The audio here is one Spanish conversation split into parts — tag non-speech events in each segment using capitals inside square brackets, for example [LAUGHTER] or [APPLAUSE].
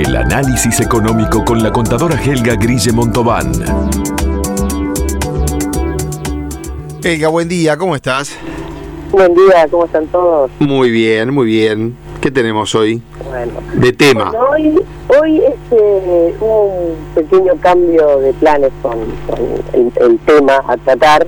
El análisis económico con la contadora Helga Grille Montobán. Helga, buen día, ¿cómo estás? Buen día, ¿cómo están todos? Muy bien, muy bien. ¿Qué tenemos hoy? Bueno, De tema. Bueno, hoy, hoy este, hubo un pequeño cambio de planes con, con el, el tema a tratar,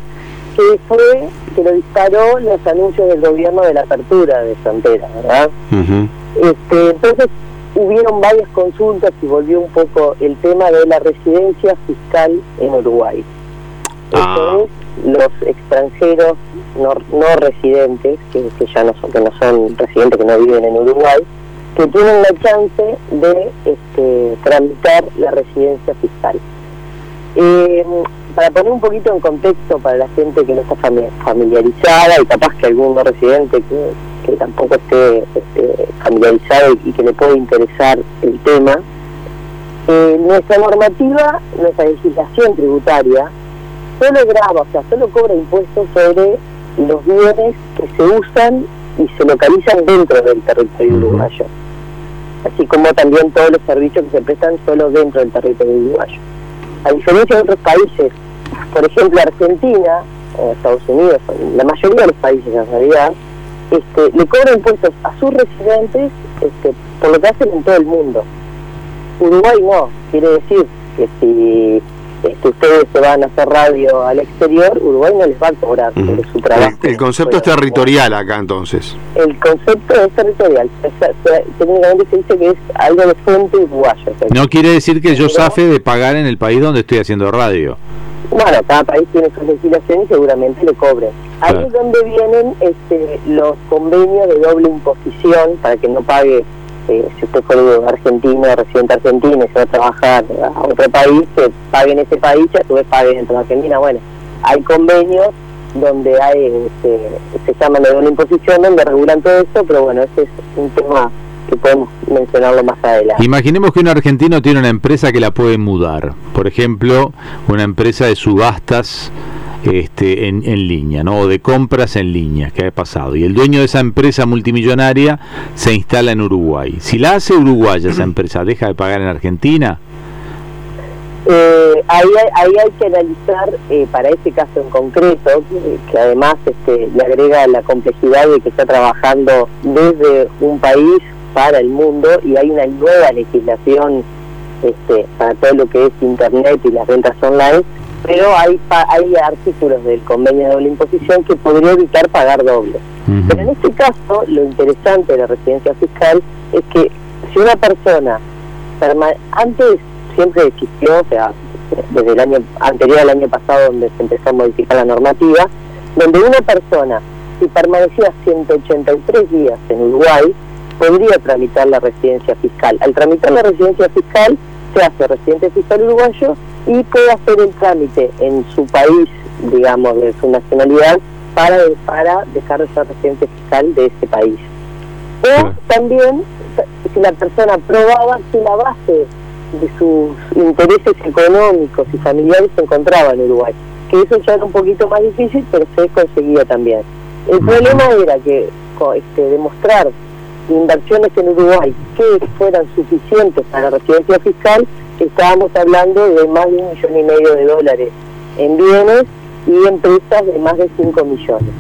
que fue que lo disparó los anuncios del gobierno de la apertura de frontera, ¿verdad? Ujú. Este, entonces hubieron varias consultas y volvió un poco el tema de la residencia fiscal en Uruguay. Ah. Esto es los extranjeros no, no residentes, que, que ya no son, que no son residentes, que no viven en Uruguay, que tienen la chance de este, tramitar la residencia fiscal. Eh, para poner un poquito en contexto para la gente que no está fami- familiarizada y capaz que algún no residente que, que tampoco esté este, familiarizado y, que le puede interesar el tema, eh, nuestra normativa, nuestra legislación tributaria, solo graba, o sea, solo cobra impuestos sobre los bienes que se usan y se localizan dentro del territorio uruguayo, así como también todos los servicios que se prestan solo dentro del territorio uruguayo. A diferencia de otros países, por ejemplo Argentina o Estados Unidos, la mayoría de los países en realidad, este, le cobra impuestos a sus residentes este, por lo que hacen en todo el mundo. Uruguay no, quiere decir que si este, ustedes se van a hacer radio al exterior, Uruguay no les va a cobrar sobre su trabajo. El, el concepto es territorial acá entonces. El concepto es territorial. Técnicamente se dice que es algo de fuente uruguayo. o sea, No quiere decir que yo zafe de pagar en el país donde estoy haciendo radio. Bueno, cada país tiene sus legislaciones y seguramente le cobren. Ahí Claro. es donde vienen este, los convenios de doble imposición para que no pague, eh, si usted fue argentino, residente argentino y se va a trabajar a otro país, que pague en ese país y a su vez pague dentro de Argentina. Bueno, hay convenios donde hay, este, se llaman de doble imposición, donde regulan todo esto, pero bueno, ese es un tema que podemos mencionarlo más adelante. Imaginemos que un argentino tiene una empresa que la puede mudar. Por ejemplo, una empresa de subastas este, en, en línea, ¿no? O de compras en línea, que ha pasado. Y el dueño de esa empresa multimillonaria se instala en Uruguay. Si la hace uruguaya esa empresa, ¿deja de pagar en Argentina? Eh, ahí, hay, ahí hay que analizar eh, para este caso en concreto, que, que además este, le agrega la complejidad de que está trabajando desde un país para el mundo y hay una nueva legislación este, para todo lo que es Internet y las ventas online, pero hay, hay artículos del convenio de doble imposición que podría evitar pagar doble. Pero en este caso, lo interesante de la residencia fiscal es que si una persona, antes siempre existió, o sea, desde el año anterior al año pasado donde se empezó a modificar la normativa, donde una persona, si permanecía 183 días en Uruguay, podría tramitar la residencia fiscal. Al tramitar la residencia fiscal, se hace residente fiscal uruguayo y puede hacer el trámite en su país, digamos, de su nacionalidad, para, para dejar de ser residente fiscal de ese país. O también, si la persona probaba que la base de sus intereses económicos y familiares se encontraba en Uruguay, que eso ya era un poquito más difícil, pero se conseguía también. El problema era que este, demostrar inversiones en Uruguay que fueran suficientes para la residencia fiscal, estábamos hablando de más de un millón y medio de dólares en bienes y empresas de más de 5 millones.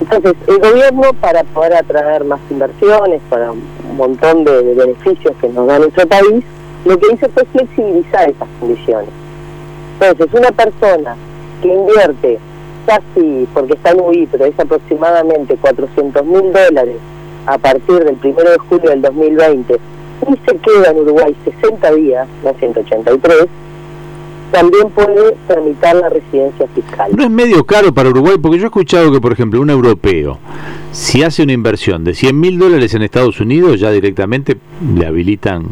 Entonces, el gobierno, para poder atraer más inversiones, para un montón de, beneficios que nos da nuestro país, lo que hizo fue flexibilizar esas condiciones. Entonces, una persona que invierte casi, porque está en UI, pero es aproximadamente 400 mil dólares a partir del 1 de julio del 2020 y se queda en Uruguay 60 días, no 183, también puede tramitar la residencia fiscal. ¿No es medio caro para Uruguay? Porque yo he escuchado que, por ejemplo, un europeo, si hace una inversión de 100 mil dólares en Estados Unidos, ya directamente le habilitan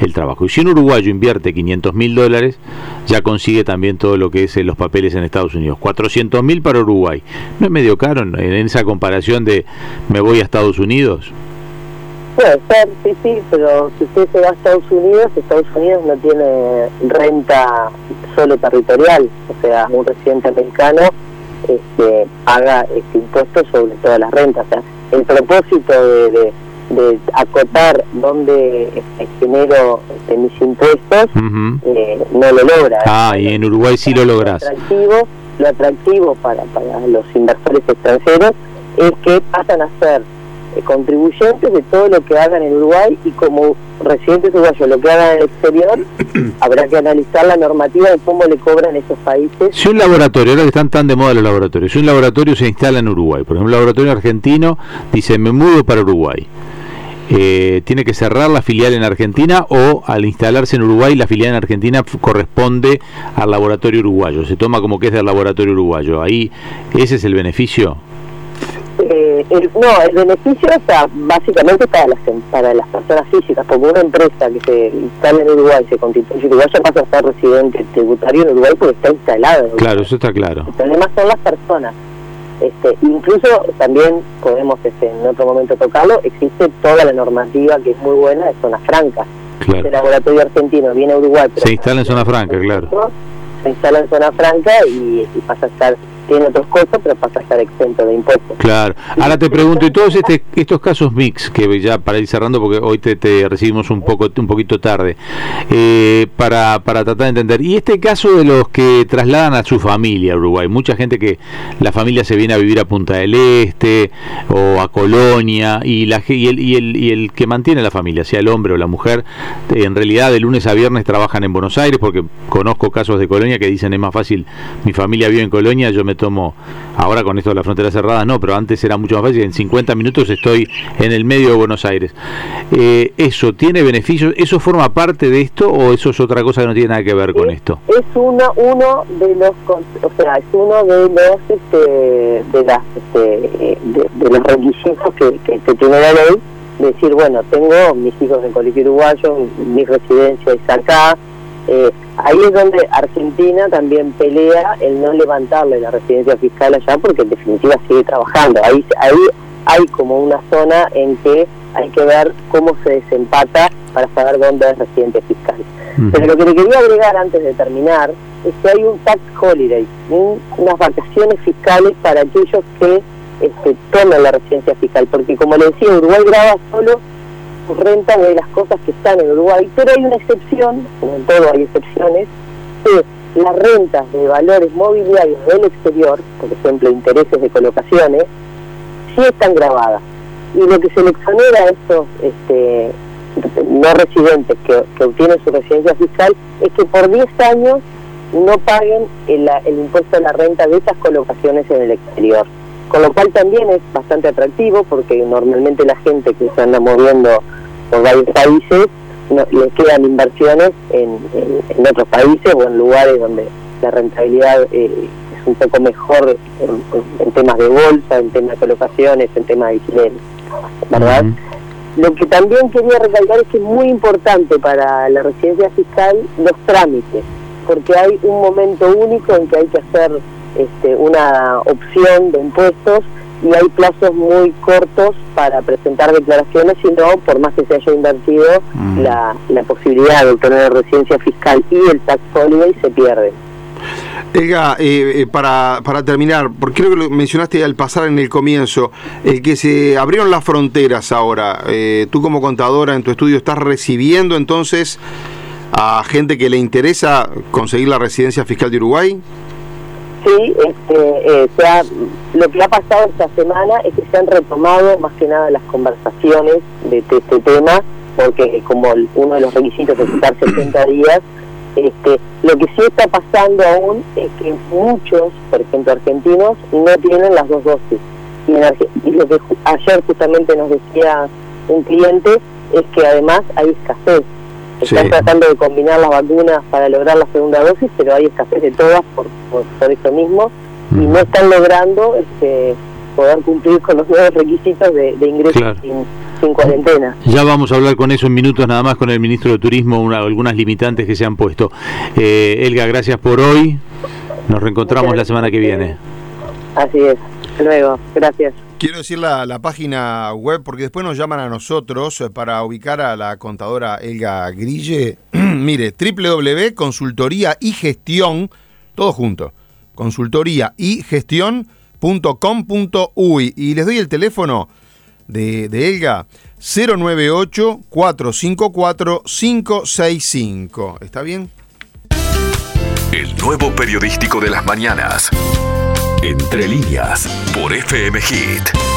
el trabajo. Y si un uruguayo invierte 500 mil dólares, ya consigue también todo lo que es eh, los papeles en Estados Unidos. 400 mil para Uruguay. ¿No es medio caro en, en esa comparación de me voy a Estados Unidos? Puede ser, sí, sí, pero si usted se va a Estados Unidos, Estados Unidos no tiene renta solo territorial, o sea, un residente americano este, paga este impuesto sobre todas las rentas. O sea, el propósito de, de- de acotar dónde este, genero este, mis impuestos, eh, no lo logra. Ah, y en Uruguay sí lo lográs. Lo atractivo, lo atractivo para, para los inversores extranjeros es que pasan a ser contribuyentes de todo lo que hagan en Uruguay y como residentes uruguayos lo que hagan en el exterior, [CLEARS THROAT] habrá que analizar la normativa de cómo le cobran esos países. Si un laboratorio, ahora que están tan de moda los laboratorios, si un laboratorio se instala en Uruguay, por ejemplo, un laboratorio argentino dice, me mudo para Uruguay, eh, ¿tiene que cerrar la filial en Argentina o al instalarse en Uruguay la filial en Argentina corresponde al laboratorio uruguayo? Se toma como que es del laboratorio uruguayo. Ahí, ¿ese es el beneficio? Eh, el- no, el beneficio está básicamente para las, para las personas físicas, porque una empresa que se instala en Uruguay, se constituye uruguaya, pasa a ser residente tributario en Uruguay porque está instalado en Uruguay. Claro, eso está claro. El problema son las personas. Este, incluso también podemos este, en otro momento tocarlo, existe toda la normativa que es muy buena de zona franca. Claro. El laboratorio argentino viene a Uruguay. pero- Se instala en zona franca, claro. Se instala en zona franca y, y pasa a estar, tiene otros costos, pero pasa a estar exento de impuestos. Claro. Ahora te pregunto, y todos este, estos casos mix, que ya para ir cerrando, porque hoy te, te recibimos un poco un poquito tarde, eh, para, para tratar de entender, y este caso de los que trasladan a su familia a Uruguay, mucha gente que la familia se viene a vivir a Punta del Este o a Colonia, y, la, y, el, y, el, y el que mantiene la familia, sea el hombre o la mujer, en realidad de lunes a viernes trabajan en Buenos Aires, porque conozco casos de Colonia que dicen es más fácil, mi familia vive en Colonia, yo me tomo, ahora con esto de la frontera cerrada no, pero antes era mucho más fácil, en 50 minutos estoy en el medio de Buenos Aires. Eh, ¿Eso tiene beneficios? ¿Eso forma parte de esto o eso es otra cosa que no tiene nada que ver con es, esto? es uno uno de los o sea es uno de los este, de las este, de, de los requisitos que, que, que tiene la ley decir bueno tengo mis hijos en colegio uruguayo mi residencia es acá eh, ahí es donde Argentina también pelea el no levantarle la residencia fiscal allá porque en definitiva sigue trabajando. Ahí ahí hay como una zona en que hay que ver cómo se desempata para saber dónde es residente fiscal. Pero lo que le quería agregar antes de terminar es que hay un tax holiday, un- unas vacaciones fiscales para aquellos que este, toman la residencia fiscal, porque como le decía, Uruguay graba solo renta de las cosas que están en Uruguay, pero hay una excepción, como en todo hay excepciones, que las rentas de valores mobiliarios del exterior, por ejemplo intereses de colocaciones, sí están grabadas. Y lo que se le exonera a estos este, no residentes que, que obtienen su residencia fiscal es que por 10 años no paguen el, el impuesto a la renta de esas colocaciones en el exterior. Con lo cual también es bastante atractivo porque normalmente la gente que se anda moviendo por varios países no, les quedan inversiones en, en- en otros países o en lugares donde la rentabilidad eh, es un poco mejor en, temas de bolsa, en temas de colocaciones, en temas de alquileres, ¿verdad? Lo que también quería recalcar es que es muy importante para la residencia fiscal los trámites, porque hay un momento único en que hay que hacer este, una opción de impuestos y hay plazos muy cortos para presentar declaraciones, si no, por más que se haya invertido, Mm. la, la posibilidad de obtener residencia fiscal y el tax holiday se pierde. Elga, eh, eh, para, para terminar, porque creo que lo mencionaste al pasar en el comienzo, el que se abrieron las fronteras ahora, eh, tú como contadora en tu estudio estás recibiendo entonces a gente que le interesa conseguir la residencia fiscal de Uruguay. Sí, este, eh, se ha- lo que ha pasado esta semana es que se han retomado más que nada las conversaciones de, de este tema, porque como uno de los requisitos es estar 60 [CLEARS THROAT] días, este, lo que sí está pasando aún es que muchos, por ejemplo argentinos, no tienen las dos dosis. Y, en Arge- y lo que ayer justamente nos decía un cliente es que además hay escasez. Están Sí. tratando de combinar las vacunas para lograr la segunda dosis, pero hay escasez de todas por, por, por eso mismo y no están logrando este, poder cumplir con los nuevos requisitos de, de ingreso Claro. sin, sin cuarentena. Ya vamos a hablar con eso en minutos nada más con el ministro de Turismo, una- algunas limitantes que se han puesto. Eh, Elga, gracias por hoy. Nos reencontramos la semana que viene. Así es. Hasta luego. Gracias. Quiero decir la, la página web porque después nos llaman a nosotros eh, para ubicar a la contadora Elga Grille. [CLEARS THROAT] Mire, www.consultoría y gestión, todo junto, consultoría y gestión.com.uy. Y les doy el teléfono de, de Elga, 098-454-565. ¿Está bien? El nuevo periodístico de las mañanas. Entre líneas, por FM Hit.